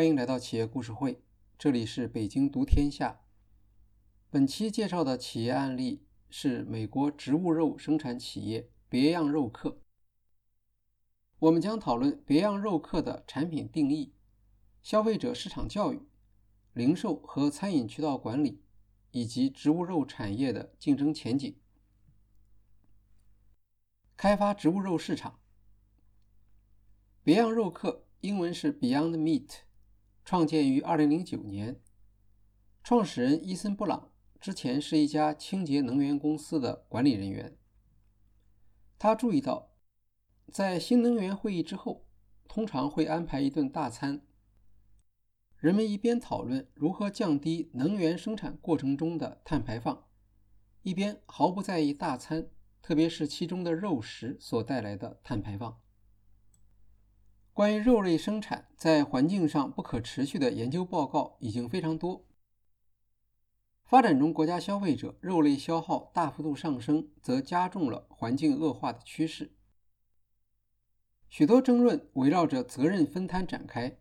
欢迎来到企业故事会，这里是北京读天下。本期介绍的企业案例是美国植物肉生产企业别样肉客。我们将讨论别样肉客的产品定义、消费者市场教育、零售和餐饮渠道管理，以及植物肉产业的竞争前景。开发植物肉市场。别样肉客英文是 Beyond Meat，创建于2009年。创始人伊森·布朗之前是一家清洁能源公司的管理人员。他注意到，在新能源会议之后，通常会安排一顿大餐。人们一边讨论如何降低能源生产过程中的碳排放，一边毫不在意大餐，特别是其中的肉食所带来的碳排放。关于肉类生产在环境上不可持续的研究报告已经非常多。发展中国家消费者肉类消耗大幅度上升，则加重了环境恶化的趋势。许多争论围绕着责任分摊展开：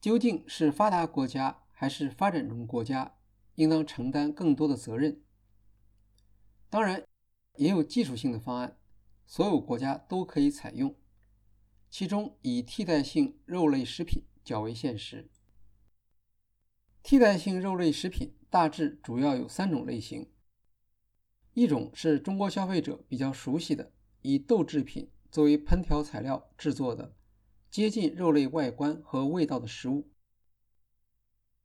究竟是发达国家还是发展中国家应当承担更多的责任？当然，也有技术性的方案，所有国家都可以采用。其中以替代性肉类食品较为现实。替代性肉类食品大致主要有三种类型：一种是中国消费者比较熟悉的，以豆制品作为烹调材料制作的接近肉类外观和味道的食物，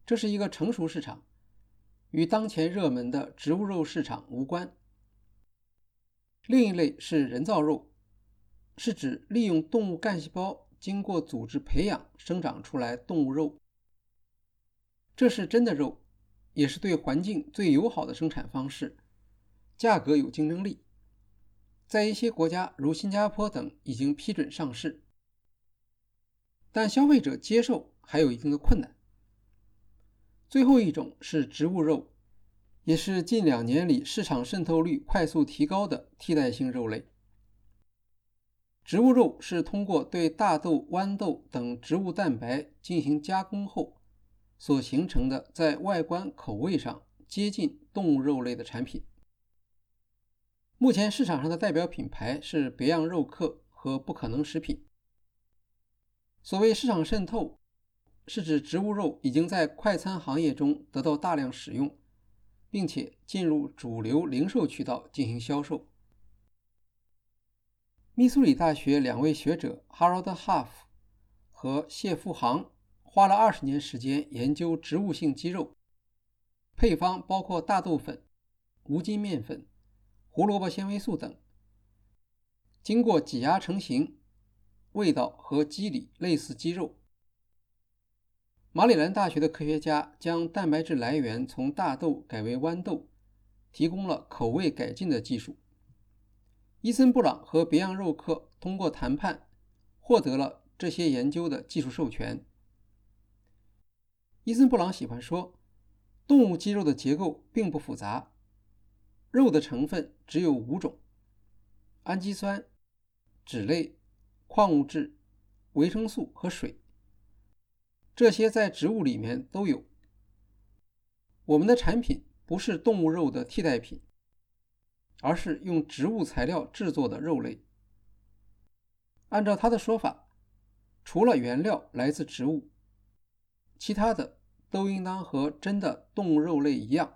这是一个成熟市场，与当前热门的植物肉市场无关。另一类是人造肉。是指利用动物干细胞经过组织培养生长出来动物肉，这是真的肉，也是对环境最友好的生产方式，价格有竞争力，在一些国家如新加坡等已经批准上市，但消费者接受还有一定的困难。最后一种是植物肉，也是近两年里市场渗透率快速提高的替代性肉类。植物肉是通过对大豆、豌豆等植物蛋白进行加工后所形成的，在外观、口味上接近动物肉类的产品。目前市场上的代表品牌是别样肉客和不可能食品。所谓市场渗透，是指植物肉已经在快餐行业中得到大量使用，并且进入主流零售渠道进行销售。密苏里大学两位学者 Harold Huff 和谢富航花了二十年时间研究植物性鸡肉，配方包括大豆粉、无筋面粉、胡萝卜纤维素等，经过挤压成型，味道和肌理类似鸡肉。马里兰大学的科学家将蛋白质来源从大豆改为豌豆，提供了口味改进的技术。伊森·布朗和别样肉客通过谈判获得了这些研究的技术授权。伊森·布朗喜欢说，动物肌肉的结构并不复杂，肉的成分只有五种：氨基酸、脂类、矿物质、维生素和水。这些在植物里面都有。我们的产品不是动物肉的替代品。而是用植物材料制作的肉类。按照他的说法，除了原料来自植物，其他的都应当和真的动物肉类一样。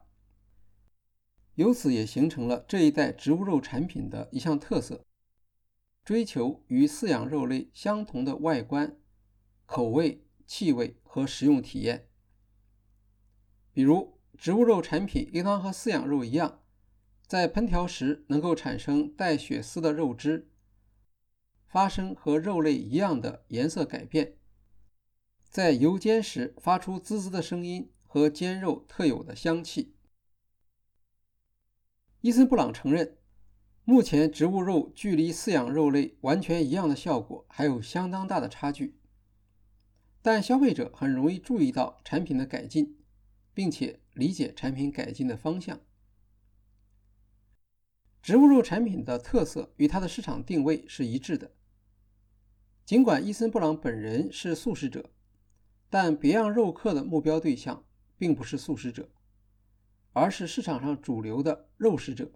由此也形成了这一代植物肉产品的一项特色：追求与饲养肉类相同的外观、口味、气味和食用体验。比如，植物肉产品应当和饲养肉一样。在烹调时能够产生带血丝的肉汁，发生和肉类一样的颜色改变，在油煎时发出滋滋的声音和煎肉特有的香气。伊森·布朗承认，目前植物肉距离饲养肉类完全一样的效果还有相当大的差距，但消费者很容易注意到产品的改进，并且理解产品改进的方向。植物肉产品的特色与它的市场定位是一致的。尽管伊森·布朗本人是素食者，但别样肉客的目标对象并不是素食者，而是市场上主流的肉食者。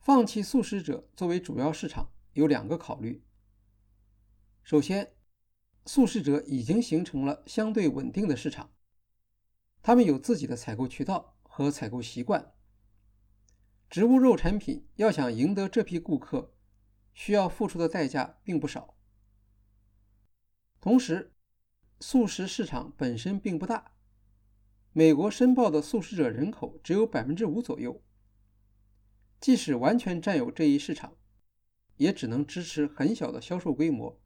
放弃素食者作为主要市场有两个考虑：首先，素食者已经形成了相对稳定的市场，他们有自己的采购渠道和采购习惯。植物肉产品要想赢得这批顾客，需要付出的代价并不少。同时，素食市场本身并不大，美国申报的素食者人口只有百分之五左右。即使完全占有这一市场，也只能支持很小的销售规模，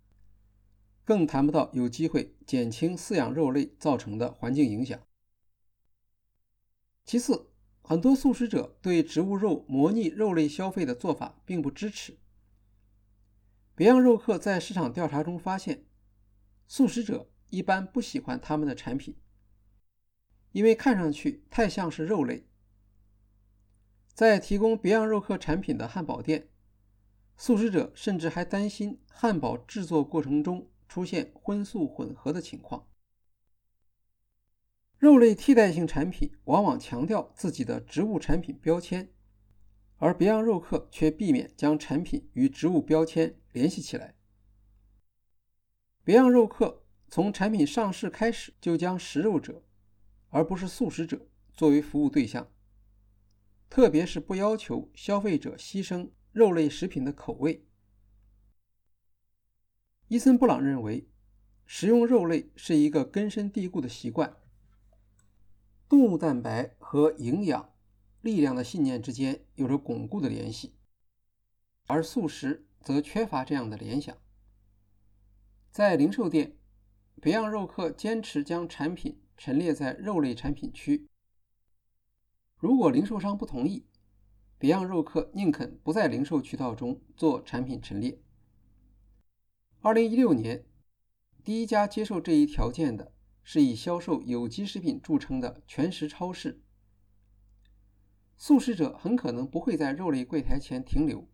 更谈不到有机会减轻饲养肉类造成的环境影响。其次，很多素食者对植物肉模拟肉类消费的做法并不支持。别样肉客在市场调查中发现，素食者一般不喜欢他们的产品，因为看上去太像是肉类。在提供别样肉客产品的汉堡店，素食者甚至还担心汉堡制作过程中出现荤素混合的情况。肉类替代性产品往往强调自己的植物产品标签，而别样肉客却避免将产品与植物标签联系起来。别样肉客从产品上市开始就将食肉者，而不是素食者作为服务对象。特别是不要求消费者牺牲肉类食品的口味。伊森·布朗认为，食用肉类是一个根深蒂固的习惯。动物蛋白和营养、力量的信念之间有着巩固的联系，而素食则缺乏这样的联想。在零售店，别样肉客坚持将产品陈列在肉类产品区。如果零售商不同意，别样肉客宁肯不在零售渠道中做产品陈列。二零一六年，第一家接受这一条件的是以销售有机食品著称的全食超市。素食者很可能不会在肉类柜台前停留，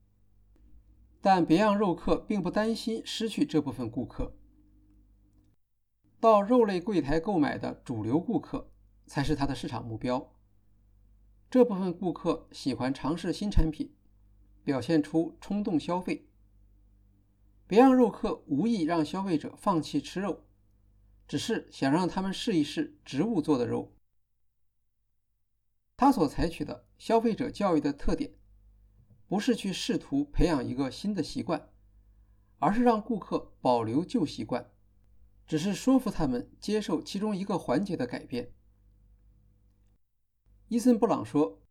但别样肉客并不担心失去这部分顾客。到肉类柜台购买的主流顾客才是他的市场目标。这部分顾客喜欢尝试新产品，表现出冲动消费。别样肉客无意让消费者放弃吃肉，只是想让他们试一试植物做的肉。他所采取的消费者教育的特点，不是去试图培养一个新的习惯，而是让顾客保留旧习惯，只是说服他们接受其中一个环节的改变。伊森·布朗说：“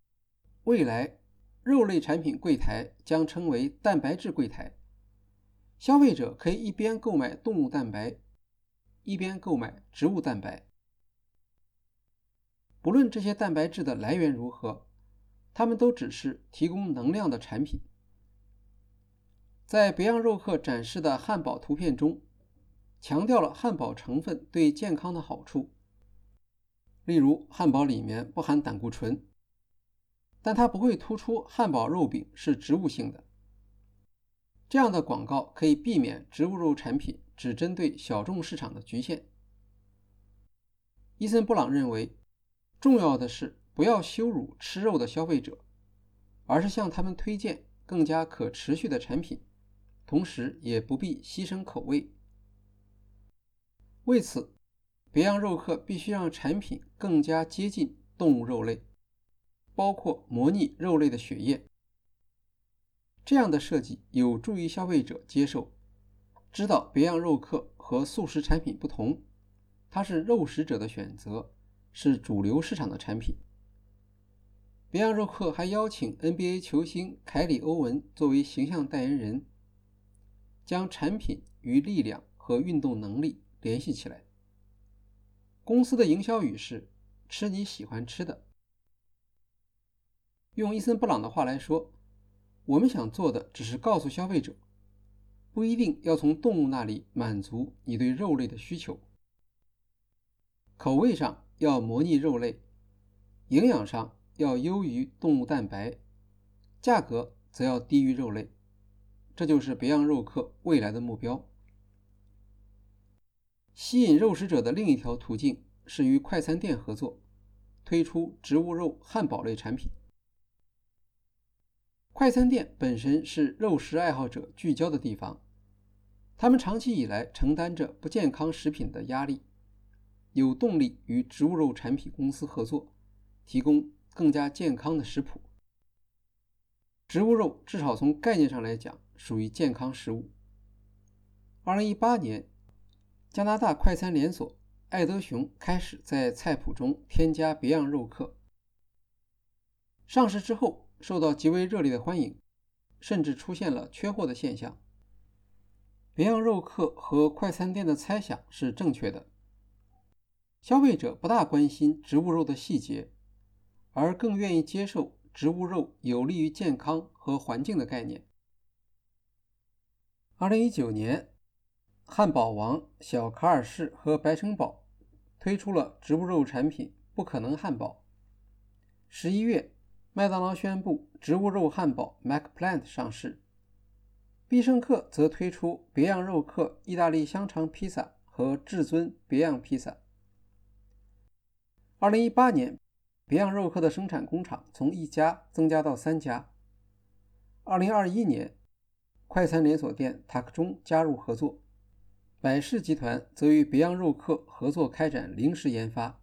未来，肉类产品柜台将称为蛋白质柜台。消费者可以一边购买动物蛋白，一边购买植物蛋白。不论这些蛋白质的来源如何，它们都只是提供能量的产品。”在别样肉客展示的汉堡图片中，强调了汉堡成分对健康的好处。例如，汉堡里面不含胆固醇，但它不会突出汉堡肉饼是植物性的。这样的广告可以避免植物肉产品只针对小众市场的局限。伊森·布朗认为，重要的是不要羞辱吃肉的消费者，而是向他们推荐更加可持续的产品，同时也不必牺牲口味。为此。别样肉客必须让产品更加接近动物肉类，包括模拟肉类的血液。这样的设计有助于消费者接受，知道别样肉客和素食产品不同，它是肉食者的选择，是主流市场的产品。别样肉客还邀请 NBA 球星凯里·欧文作为形象代言人，将产品与力量和运动能力联系起来。公司的营销语是“吃你喜欢吃的”。用伊森·布朗的话来说，我们想做的只是告诉消费者，不一定要从动物那里满足你对肉类的需求。口味上要模拟肉类，营养上要优于动物蛋白，价格则要低于肉类。这就是别样肉客未来的目标。吸引肉食者的另一条途径是与快餐店合作，推出植物肉汉堡类产品。快餐店本身是肉食爱好者聚焦的地方，他们长期以来承担着不健康食品的压力，有动力与植物肉产品公司合作，提供更加健康的食谱。植物肉至少从概念上来讲属于健康食物。二零一八年，加拿大快餐连锁爱德熊开始在菜谱中添加别样肉客，上市之后。受到极为热烈的欢迎，甚至出现了缺货的现象。别样肉客和快餐店的猜想是正确的，消费者不大关心植物肉的细节，而更愿意接受植物肉有利于健康和环境的概念。二零一九年，汉堡王、小卡尔士和白城堡推出了植物肉产品“不可能汉堡”。十一月。麦当劳宣布植物肉汉堡 “MacPlant” 上市，必胜客则推出别样肉客意大利香肠披萨和至尊别样披萨。二零一八年，别样肉客的生产工厂从一家增加到三家。二零二一年，快餐连锁店塔克中加入合作，百事集团则与别样肉客合作开展零食研发。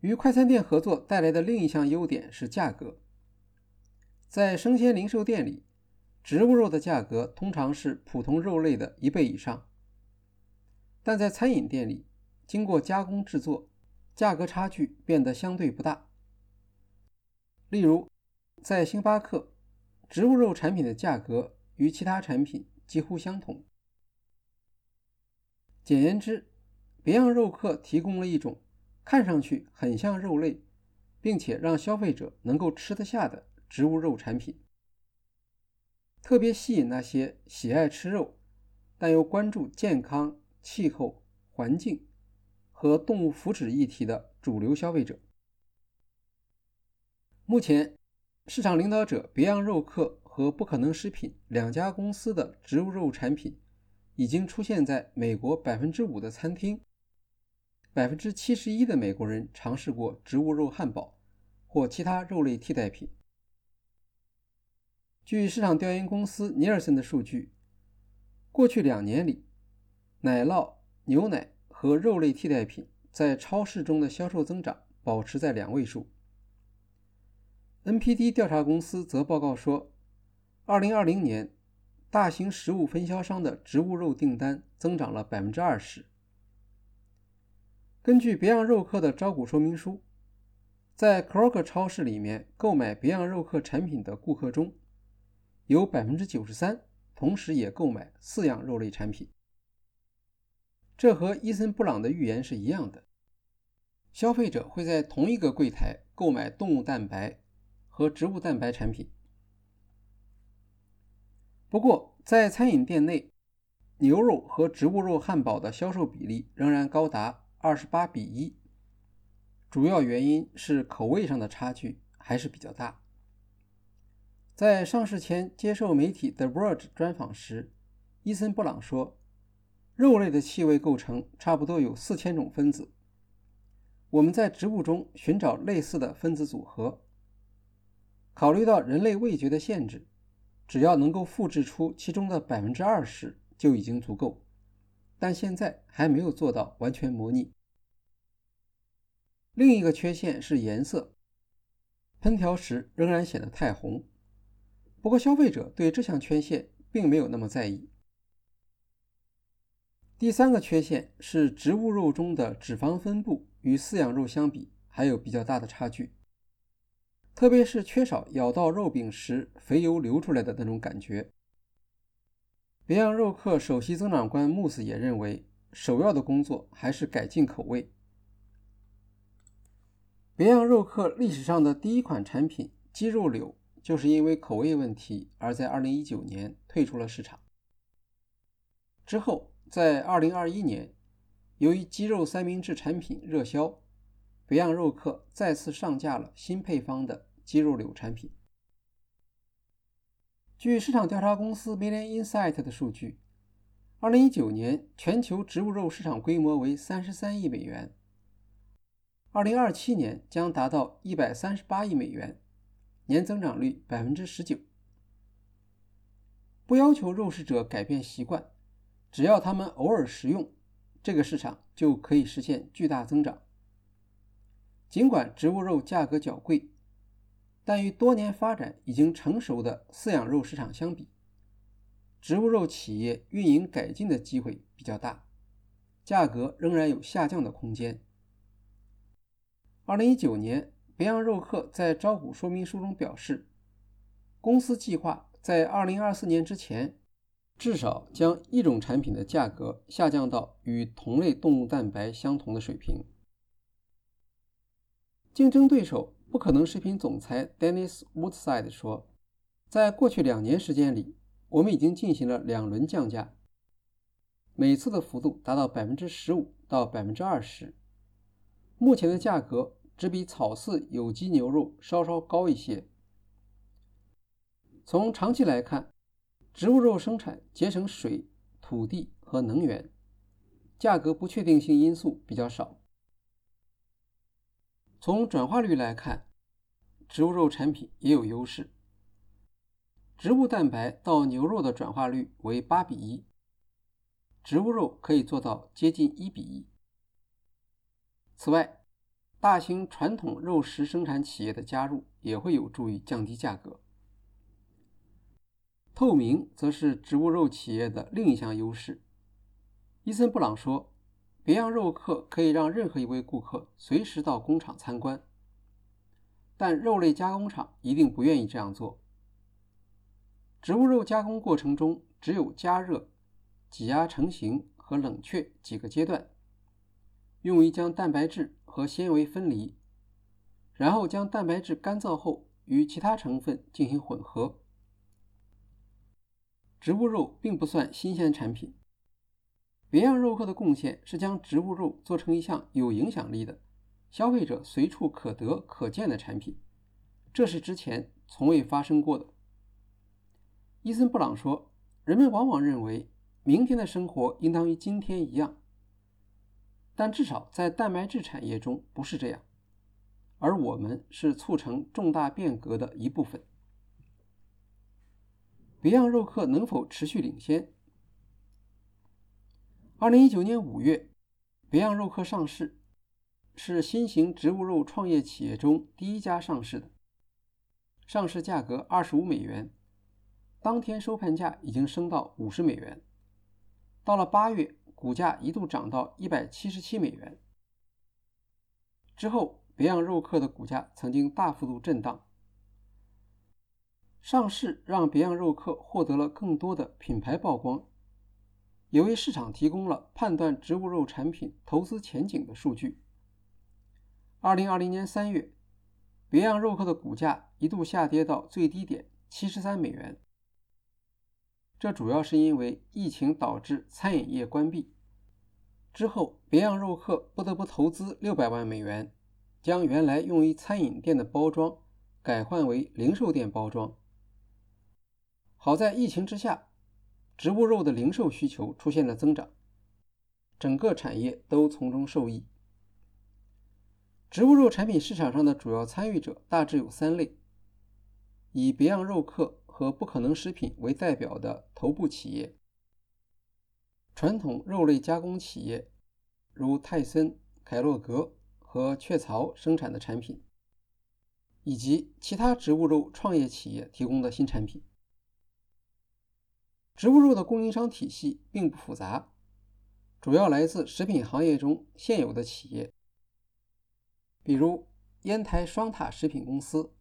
与快餐店合作带来的另一项优点是价格。在生鲜零售店里，植物肉的价格通常是普通肉类的一倍以上，但在餐饮店里，经过加工制作，价格差距变得相对不大。例如，在星巴克，植物肉产品的价格与其他产品几乎相同。简言之，别样肉客提供了一种。看上去很像肉类，并且让消费者能够吃得下的植物肉产品，特别吸引那些喜爱吃肉但又关注健康、气候、环境和动物福祉议题的主流消费者。目前，市场领导者别样肉客和不可能食品两家公司的植物肉产品已经出现在美国百分之五的餐厅。百分之七十一的美国人尝试过植物肉汉堡或其他肉类替代品。据市场调研公司尼尔森的数据，过去两年里，奶酪、牛奶和肉类替代品在超市中的销售增长保持在两位数。NPD 调查公司则报告说，二零二零年，大型食物分销商的植物肉订单增长了百分之二十。根据别样肉客的招股说明书，在 Kroger 超市里面购买别样肉客产品的顾客中，有百分之九十三同时也购买四样肉类产品。这和伊森·布朗的预言是一样的：消费者会在同一个柜台购买动物蛋白和植物蛋白产品。不过，在餐饮店内，牛肉和植物肉汉堡的销售比例仍然高达。二十八比一，主要原因是口味上的差距还是比较大。在上市前接受媒体 The Verge 专访时，伊森·布朗说：“肉类的气味构成差不多有四千种分子，我们在植物中寻找类似的分子组合。考虑到人类味觉的限制，只要能够复制出其中的百分之二十就已经足够。”但现在还没有做到完全模拟。另一个缺陷是颜色，烹调时仍然显得太红。不过消费者对这项缺陷并没有那么在意。第三个缺陷是植物肉中的脂肪分布与饲养肉相比还有比较大的差距，特别是缺少咬到肉饼时肥油流出来的那种感觉。别样肉客首席增长官穆斯也认为，首要的工作还是改进口味。别样肉客历史上的第一款产品鸡肉柳，就是因为口味问题而在2019年退出了市场。之后，在2021年，由于鸡肉三明治产品热销，别样肉客再次上架了新配方的鸡肉柳产品。据市场调查公司 Million Insight 的数据二零一九年全球植物肉市场规模为三十三亿美元，二零二七年将达到一百三十八亿美元，年增长率百分之十九。不要求肉食者改变习惯，只要他们偶尔食用，这个市场就可以实现巨大增长。尽管植物肉价格较贵，但与多年发展已经成熟的饲养肉市场相比，植物肉企业运营改进的机会比较大，价格仍然有下降的空间。二零一九年，别样肉客在招股说明书中表示，公司计划在二零二四年之前，至少将一种产品的价格下降到与同类动物蛋白相同的水平。竞争对手不可能食品总裁 Dennis Woodside 说：“在过去两年时间里，我们已经进行了两轮降价，每次的幅度达到百分之十五到百分之二十。目前的价格只比草饲有机牛肉稍稍高一些。从长期来看，植物肉生产节省水、土地和能源，价格不确定性因素比较少。”从转化率来看，植物肉产品也有优势。植物蛋白到牛肉的转化率为八比一，植物肉可以做到接近一比一。此外，大型传统肉食生产企业的加入也会有助于降低价格。透明则是植物肉企业的另一项优势。伊森·布朗说。别样肉客可以让任何一位顾客随时到工厂参观，但肉类加工厂一定不愿意这样做。植物肉加工过程中只有加热、挤压成型和冷却几个阶段，用于将蛋白质和纤维分离，然后将蛋白质干燥后与其他成分进行混合。植物肉并不算新鲜产品。别样肉客的贡献是将植物肉做成一项有影响力的、消费者随处可得可见的产品，这是之前从未发生过的。伊森·布朗说：“人们往往认为明天的生活应当与今天一样，但至少在蛋白质产业中不是这样，而我们是促成重大变革的一部分。”别样肉客能否持续领先？二零一九年五月，别样肉客上市，是新型植物肉创业企业中第一家上市的。上市价格二十五美元，当天收盘价已经升到五十美元。到了八月，股价一度涨到一百七十七美元。之后，别样肉客的股价曾经大幅度震荡。上市让别样肉客获得了更多的品牌曝光。也为市场提供了判断植物肉产品投资前景的数据。二零二零年三月，别样肉客的股价一度下跌到最低点七十三美元。这主要是因为疫情导致餐饮业关闭。之后，别样肉客不得不投资六百万美元，将原来用于餐饮店的包装改换为零售店包装。好在疫情之下。植物肉的零售需求出现了增长，整个产业都从中受益。植物肉产品市场上的主要参与者大致有三类：以别样肉客和不可能食品为代表的头部企业，传统肉类加工企业如泰森、凯洛格和雀巢生产的产品，以及其他植物肉创业企业提供的新产品。植物肉的供应商体系并不复杂，主要来自食品行业中现有的企业，比如烟台双塔食品公司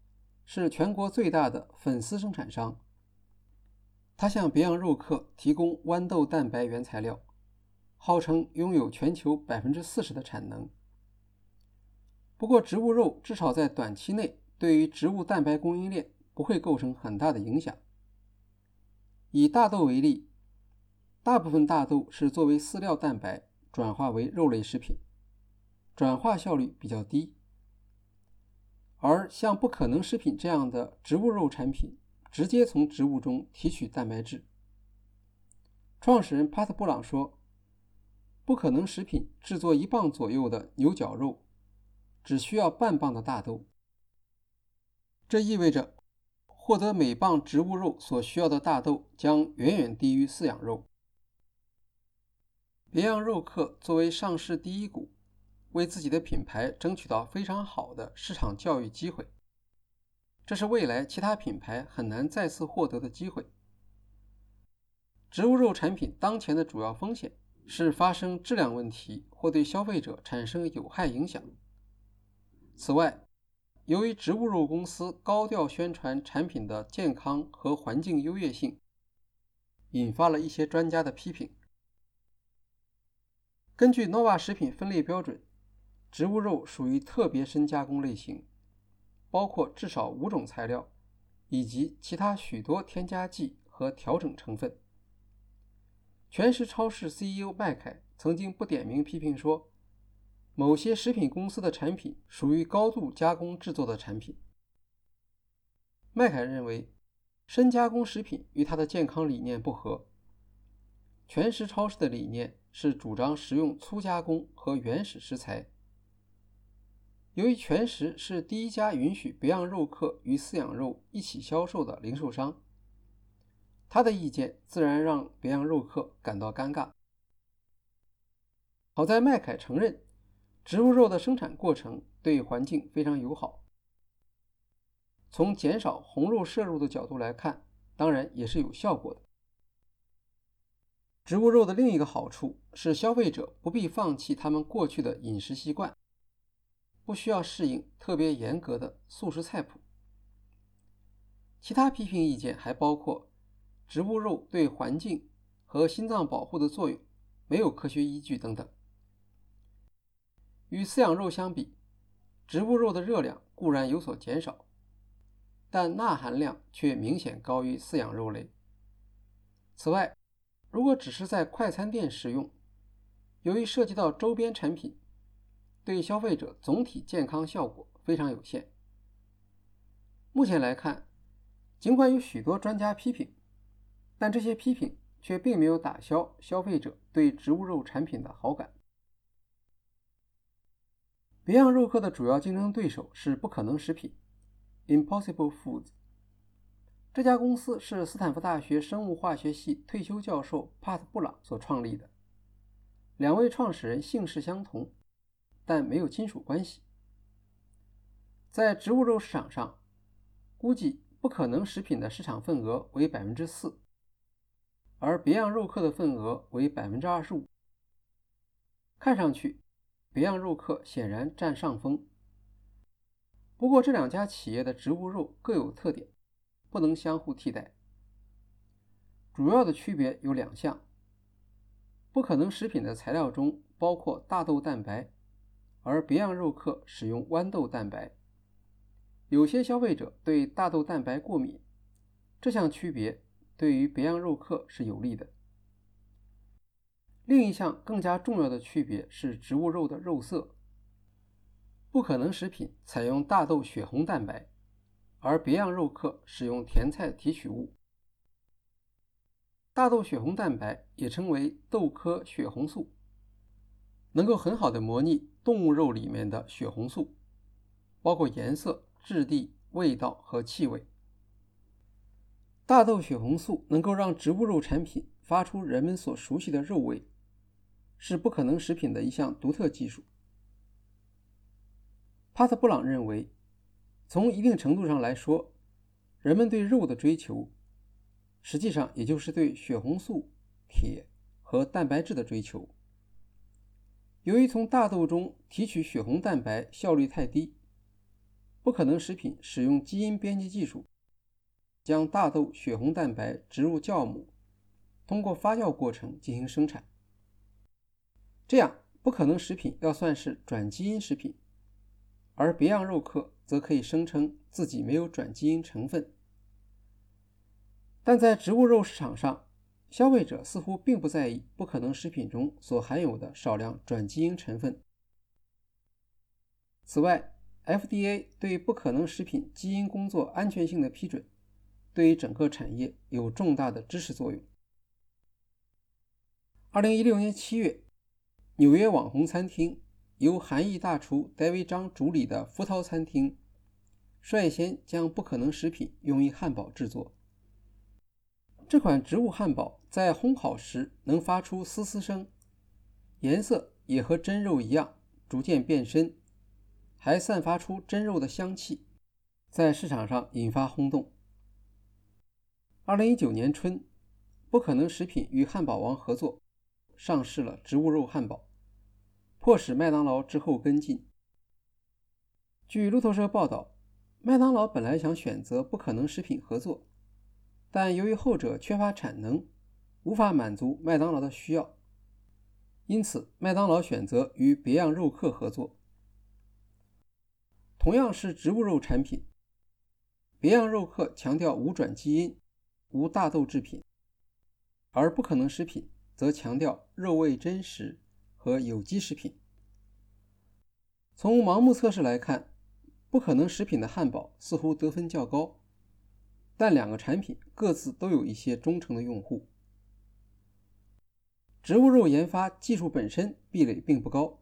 是全国最大的粉丝生产商，它向别样肉客提供豌豆蛋白原材料，号称拥有全球百分之四十的产能。不过，植物肉至少在短期内对于植物蛋白供应链不会构成很大的影响。以大豆为例，大部分大豆是作为饲料蛋白转化为肉类食品，转化效率比较低。而像不可能食品这样的植物肉产品，直接从植物中提取蛋白质，创始人帕特·布朗说：“不可能食品制作一磅左右的牛角肉，只需要半磅的大豆。这意味着获得每磅植物肉所需要的大豆将远远低于饲养肉。”别样肉客作为上市第一股，为自己的品牌争取到非常好的市场教育机会，这是未来其他品牌很难再次获得的机会。植物肉产品当前的主要风险是发生质量问题或对消费者产生有害影响。此外，由于植物肉公司高调宣传产品的健康和环境优越性，引发了一些专家的批评。根据 Nova 食品分类标准，植物肉属于特别深加工类型，包括至少五种材料以及其他许多添加剂和调整成分。全食超市 CEO 麦凯曾经不点名批评说，某些食品公司的产品属于高度加工制作的产品。麦凯认为，深加工食品与他的健康理念不合。全食超市的理念。是主张食用粗加工和原始食材。由于全食是第一家允许别样肉客与饲养肉一起销售的零售商，他的意见自然让别样肉客感到尴尬。好在麦凯承认，植物肉的生产过程对环境非常友好。从减少红肉摄入的角度来看，当然也是有效果的。植物肉的另一个好处是，消费者不必放弃他们过去的饮食习惯，不需要适应特别严格的素食菜谱。其他批评意见还包括，植物肉对环境和心脏保护的作用没有科学依据等等。与饲养肉相比，植物肉的热量固然有所减少，但钠含量却明显高于饲养肉类。此外，如果只是在快餐店使用，由于涉及到周边产品，对消费者总体健康效果非常有限。目前来看，尽管有许多专家批评，但这些批评却并没有打消消费者对植物肉产品的好感。别样肉客的主要竞争对手是不可能食品 （Impossible Foods）。这家公司是斯坦福大学生物化学系退休教授帕特·布朗所创立的。两位创始人姓氏相同，但没有亲属关系。在植物肉市场上，估计不可能食品的市场份额为百分之四，而别样肉客的份额为百分之二十五。看上去，别样肉客显然占上风。不过，这两家企业的植物肉各有特点。不能相互替代。主要的区别有两项：不可能食品的材料中包括大豆蛋白，而别样肉客使用豌豆蛋白。有些消费者对大豆蛋白过敏，这项区别对于别样肉客是有利的。另一项更加重要的区别是植物肉的肉色。不可能食品采用大豆血红蛋白。而别样肉客使用甜菜提取物。大豆血红蛋白也称为豆科血红素，能够很好的模拟动物肉里面的血红素，包括颜色、质地、味道和气味。大豆血红素能够让植物肉产品发出人们所熟悉的肉味，是不可能食品的一项独特技术。帕特·布朗认为。从一定程度上来说，人们对肉的追求，实际上也就是对血红素、铁和蛋白质的追求。由于从大豆中提取血红蛋白效率太低，不可能食品使用基因编辑技术，将大豆血红蛋白植入酵母，通过发酵过程进行生产。这样，不可能食品要算是转基因食品。而别样肉客则可以声称自己没有转基因成分，但在植物肉市场上，消费者似乎并不在意不可能食品中所含有的少量转基因成分。此外，FDA 对不可能食品基因工作安全性的批准，对于整个产业有重大的支持作用。二零一六年七月，纽约网红餐厅由韩裔大厨戴维·张主理的福涛餐厅，率先将不可能食品用于汉堡制作。这款植物汉堡在烘烤时能发出嘶嘶声，颜色也和真肉一样逐渐变深，还散发出真肉的香气，在市场上引发轰动。二零一九年春，不可能食品与汉堡王合作上市了植物肉汉堡，迫使麦当劳之后跟进。据路透社报道，麦当劳本来想选择不可能食品合作。但由于后者缺乏产能，无法满足麦当劳的需要，因此麦当劳选择与别样肉客合作。同样是植物肉产品，别样肉客强调无转基因、无大豆制品，而不可能食品则强调肉味真实和有机食品。从盲目测试来看，不可能食品的汉堡似乎得分较高。但两个产品各自都有一些忠诚的用户。植物肉研发技术本身壁垒并不高，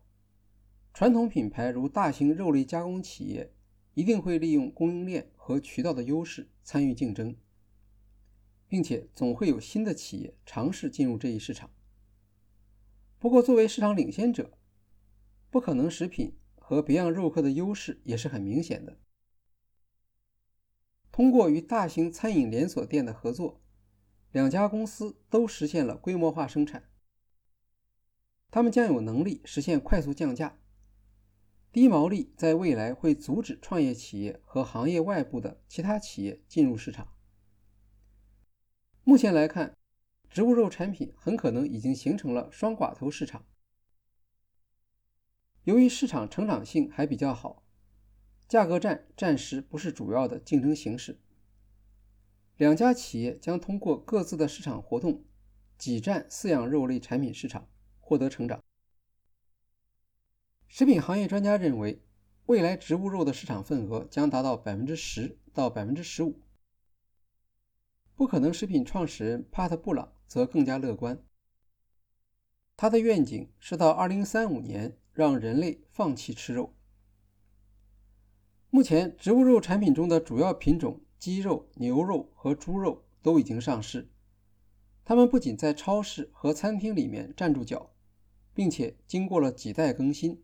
传统品牌如大型肉类加工企业一定会利用供应链和渠道的优势参与竞争，并且总会有新的企业尝试进入这一市场。不过，作为市场领先者，不可能食品和别样肉客的优势也是很明显的。通过与大型餐饮连锁店的合作，两家公司都实现了规模化生产。他们将有能力实现快速降价，低毛利在未来会阻止创业企业和行业外部的其他企业进入市场。目前来看，植物肉产品很可能已经形成了双寡头市场。由于市场成长性还比较好。价格战暂时不是主要的竞争形式，两家企业将通过各自的市场活动挤占饲养肉类产品市场，获得成长。食品行业专家认为，未来植物肉的市场份额将达到百分之十到百分之十五。不可能食品创始人帕特·布朗则更加乐观，他的愿景是到二零三五年让人类放弃吃肉。目前，植物肉产品中的主要品种鸡肉、牛肉和猪肉都已经上市。它们不仅在超市和餐厅里面站住脚，并且经过了几代更新。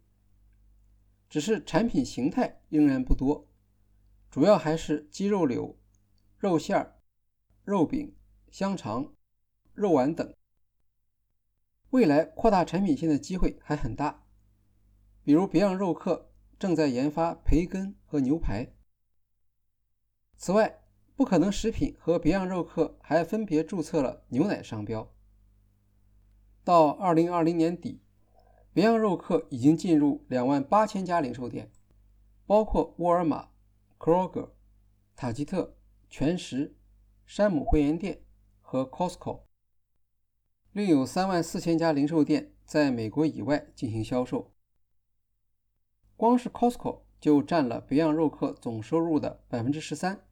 只是产品形态仍然不多，主要还是鸡肉柳、肉馅儿、肉饼、香肠、肉丸等。未来扩大产品线的机会还很大，比如别样肉客。正在研发培根和牛排。此外，不可能食品和别样肉客还分别注册了牛奶商标。到二零二零年底，别样肉客已经进入两万八千家零售店，包括沃尔玛、Kroger、塔吉特、全食、山姆会员店和 Costco，另有三万四千家零售店在美国以外进行销售。光是 Costco 就占了别样肉客总收入的百分之十三，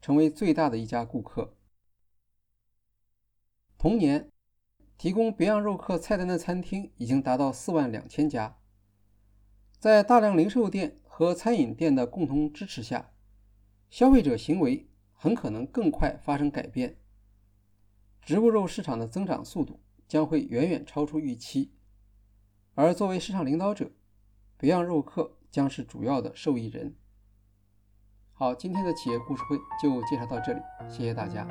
成为最大的一家顾客。同年，提供别样肉客菜单的餐厅已经达到四万两千家。在大量零售店和餐饮店的共同支持下，消费者行为很可能更快发生改变。植物肉市场的增长速度将会远远超出预期，而作为市场领导者。培养肉客将是主要的受益人。好，今天的企业故事会就介绍到这里，谢谢大家。